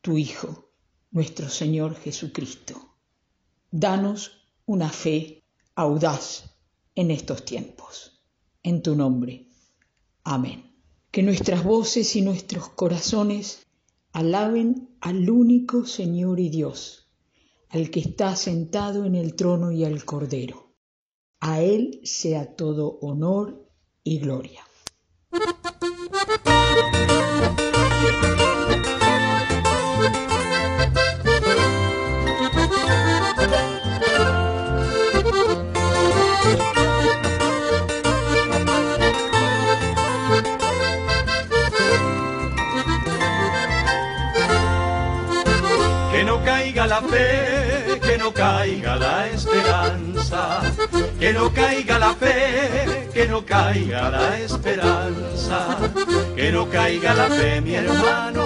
tu Hijo, nuestro Señor Jesucristo. Danos una fe audaz en estos tiempos. En tu nombre. Amén. Que nuestras voces y nuestros corazones alaben al único Señor y Dios, al que está sentado en el trono y al Cordero. A Él sea todo honor y gloria. Que no caiga la fe, que no caiga la esperanza, que no caiga la fe mi hermano,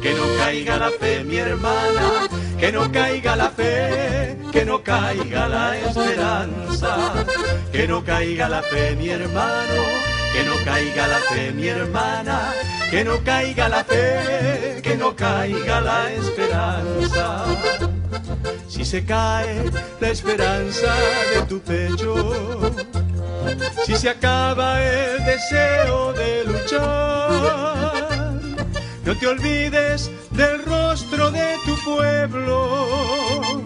que no caiga la fe mi hermana, que no caiga la fe, que no caiga la esperanza, que no caiga la fe mi hermano, que no caiga la fe mi hermana que no caiga la fe, que no caiga la esperanza. Si se cae la esperanza de tu pecho, si se acaba el deseo de luchar, no te olvides del rostro de tu pueblo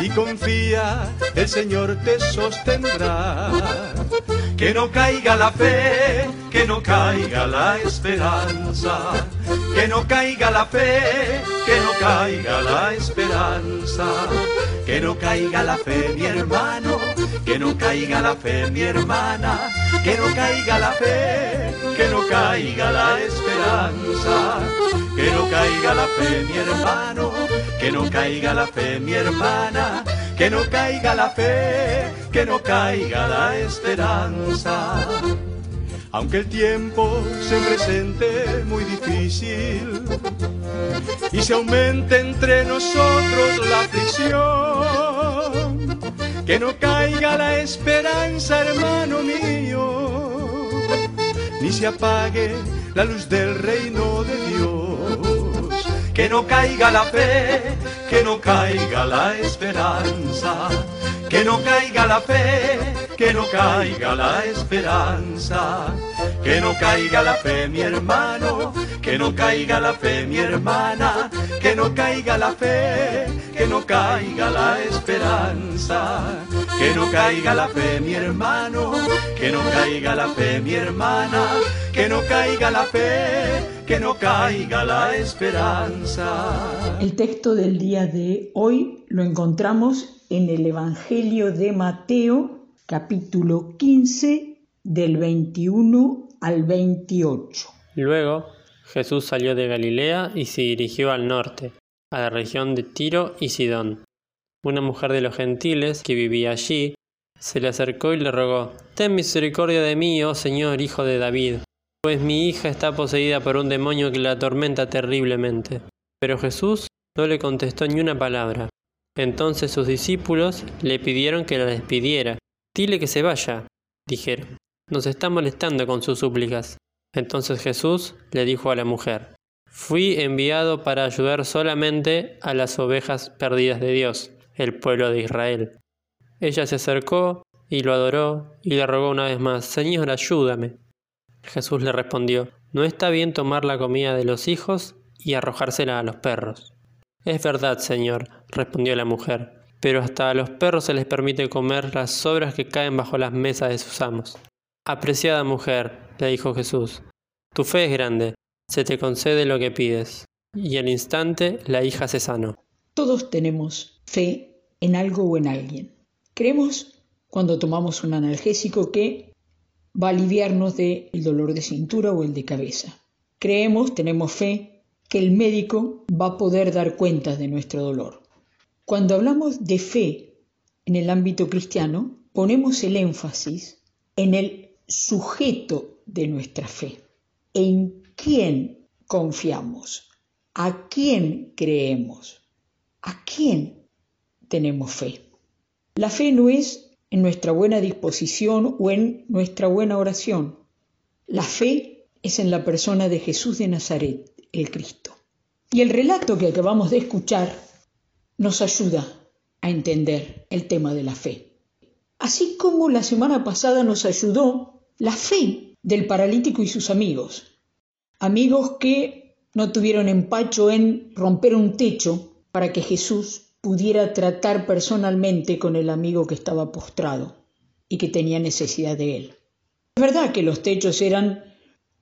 y confía, el Señor te sostendrá. Que no caiga la fe, que no caiga la esperanza, que no caiga la fe, que no caiga la esperanza, que no caiga la fe mi hermano, que no caiga la fe mi hermana, que no caiga la fe, que no caiga la esperanza, que no caiga la fe mi hermano, que no caiga la fe mi hermana, que no caiga la fe, que no caiga la esperanza. Aunque el tiempo se presente muy difícil y se aumente entre nosotros la aflicción, que no caiga la esperanza, hermano mío, ni se apague la luz del reino de Dios, que no caiga la fe, que no caiga la esperanza, que no caiga la fe, que no caiga la esperanza, que no caiga la fe mi hermano, que no caiga la fe mi hermana, que no caiga la fe, que no caiga la esperanza, que no caiga la fe mi hermano, que no caiga la fe mi hermana, que no caiga la fe que no caiga la esperanza. El texto del día de hoy lo encontramos en el Evangelio de Mateo, capítulo 15, del 21 al 28. Luego Jesús salió de Galilea y se dirigió al norte, a la región de Tiro y Sidón. Una mujer de los gentiles que vivía allí se le acercó y le rogó, Ten misericordia de mí, oh Señor, hijo de David pues mi hija está poseída por un demonio que la atormenta terriblemente. Pero Jesús no le contestó ni una palabra. Entonces sus discípulos le pidieron que la despidiera. Dile que se vaya, dijeron. Nos está molestando con sus súplicas. Entonces Jesús le dijo a la mujer, Fui enviado para ayudar solamente a las ovejas perdidas de Dios, el pueblo de Israel. Ella se acercó y lo adoró y le rogó una vez más, Señor, ayúdame. Jesús le respondió, No está bien tomar la comida de los hijos y arrojársela a los perros. Es verdad, Señor, respondió la mujer, pero hasta a los perros se les permite comer las sobras que caen bajo las mesas de sus amos. Apreciada mujer, le dijo Jesús, tu fe es grande, se te concede lo que pides. Y al instante la hija se sanó. Todos tenemos fe en algo o en alguien. Creemos cuando tomamos un analgésico que va a aliviarnos del dolor de cintura o el de cabeza. Creemos, tenemos fe que el médico va a poder dar cuenta de nuestro dolor. Cuando hablamos de fe en el ámbito cristiano, ponemos el énfasis en el sujeto de nuestra fe, en quién confiamos, a quién creemos, a quién tenemos fe. La fe no es en nuestra buena disposición o en nuestra buena oración. La fe es en la persona de Jesús de Nazaret, el Cristo. Y el relato que acabamos de escuchar nos ayuda a entender el tema de la fe. Así como la semana pasada nos ayudó la fe del paralítico y sus amigos. Amigos que no tuvieron empacho en romper un techo para que Jesús pudiera tratar personalmente con el amigo que estaba postrado y que tenía necesidad de él. Es verdad que los techos eran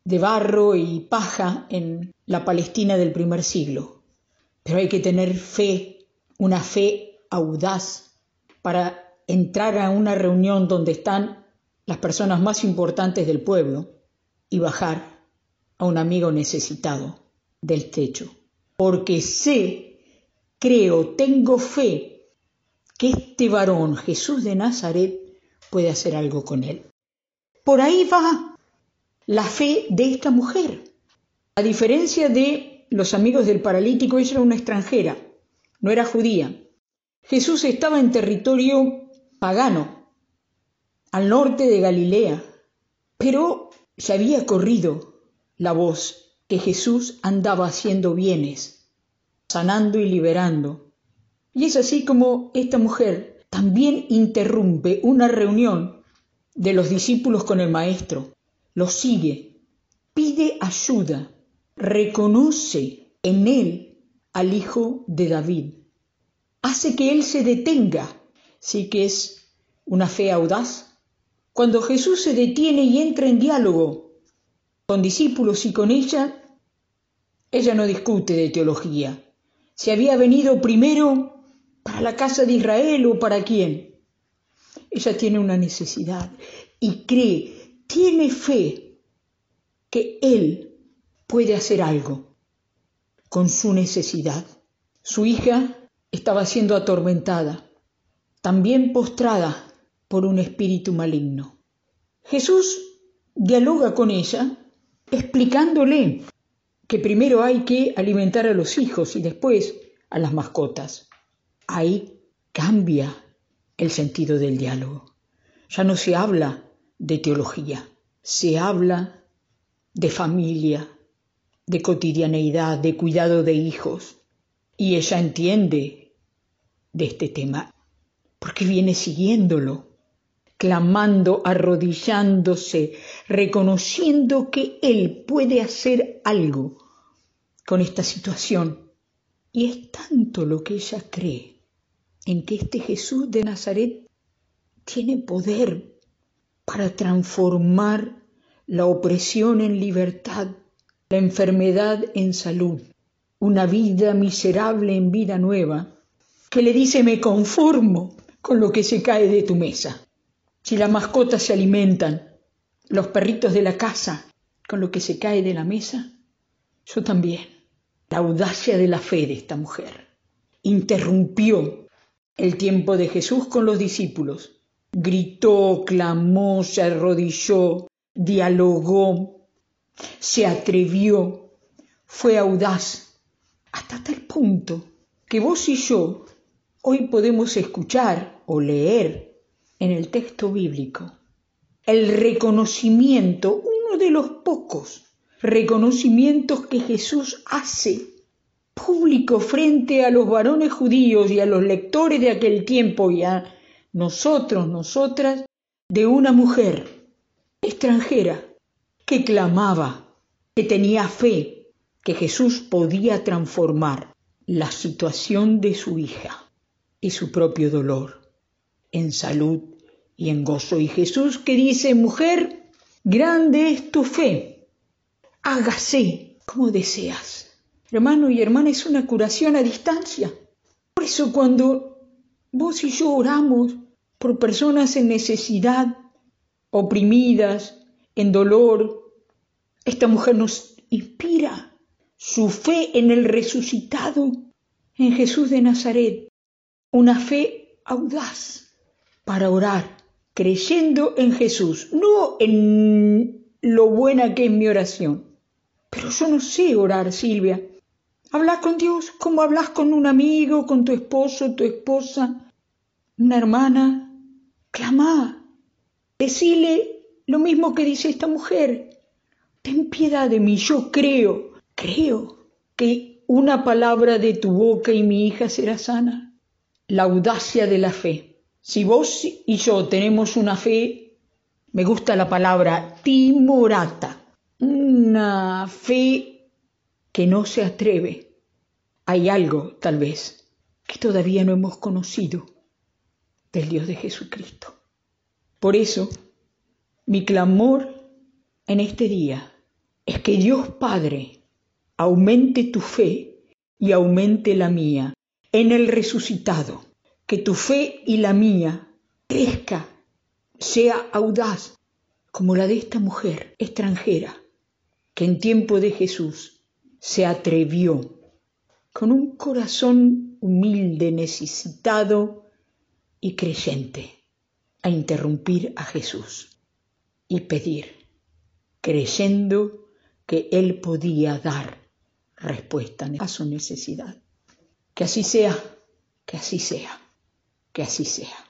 de barro y paja en la Palestina del primer siglo, pero hay que tener fe, una fe audaz para entrar a una reunión donde están las personas más importantes del pueblo y bajar a un amigo necesitado del techo. Porque sé, creo, tengo fe que este varón, Jesús de Nazaret, puede hacer algo con él. Por ahí va la fe de esta mujer. A diferencia de los amigos del paralítico, ella era una extranjera, no era judía. Jesús estaba en territorio pagano, al norte de Galilea, pero se había corrido la voz que Jesús andaba haciendo bienes, sanando y liberando. Y es así como esta mujer también interrumpe una reunión de los discípulos con el Maestro lo sigue, pide ayuda, reconoce en él al Hijo de David, hace que él se detenga, sí que es una fe audaz. Cuando Jesús se detiene y entra en diálogo con discípulos y con ella, ella no discute de teología. Si había venido primero para la casa de Israel o para quién. Ella tiene una necesidad y cree tiene fe que Él puede hacer algo con su necesidad. Su hija estaba siendo atormentada, también postrada por un espíritu maligno. Jesús dialoga con ella explicándole que primero hay que alimentar a los hijos y después a las mascotas. Ahí cambia el sentido del diálogo. Ya no se habla de teología. Se habla de familia, de cotidianeidad, de cuidado de hijos. Y ella entiende de este tema, porque viene siguiéndolo, clamando, arrodillándose, reconociendo que Él puede hacer algo con esta situación. Y es tanto lo que ella cree en que este Jesús de Nazaret tiene poder para transformar la opresión en libertad, la enfermedad en salud, una vida miserable en vida nueva, que le dice me conformo con lo que se cae de tu mesa. Si las mascotas se alimentan, los perritos de la casa, con lo que se cae de la mesa, yo también. La audacia de la fe de esta mujer interrumpió el tiempo de Jesús con los discípulos gritó, clamó, se arrodilló, dialogó, se atrevió, fue audaz, hasta tal punto que vos y yo hoy podemos escuchar o leer en el texto bíblico el reconocimiento, uno de los pocos reconocimientos que Jesús hace público frente a los varones judíos y a los lectores de aquel tiempo y a nosotros, nosotras, de una mujer extranjera que clamaba, que tenía fe que Jesús podía transformar la situación de su hija y su propio dolor en salud y en gozo. Y Jesús que dice, mujer, grande es tu fe, hágase como deseas. Hermano y hermana, es una curación a distancia. Por eso cuando vos y yo oramos por personas en necesidad, oprimidas, en dolor. Esta mujer nos inspira su fe en el resucitado, en Jesús de Nazaret, una fe audaz para orar, creyendo en Jesús, no en lo buena que es mi oración. Pero yo no sé orar, Silvia. Hablas con Dios como hablas con un amigo, con tu esposo, tu esposa, una hermana. Clama. Decile lo mismo que dice esta mujer. Ten piedad de mí, yo creo, creo que una palabra de tu boca y mi hija será sana. La audacia de la fe. Si vos y yo tenemos una fe, me gusta la palabra timorata, una fe que no se atreve. Hay algo, tal vez, que todavía no hemos conocido del Dios de Jesucristo. Por eso, mi clamor en este día es que Dios Padre aumente tu fe y aumente la mía en el resucitado. Que tu fe y la mía crezca, sea audaz, como la de esta mujer extranjera, que en tiempo de Jesús se atrevió con un corazón humilde, necesitado y creyente, a interrumpir a Jesús y pedir, creyendo que Él podía dar respuesta a su necesidad. Que así sea, que así sea que así sea.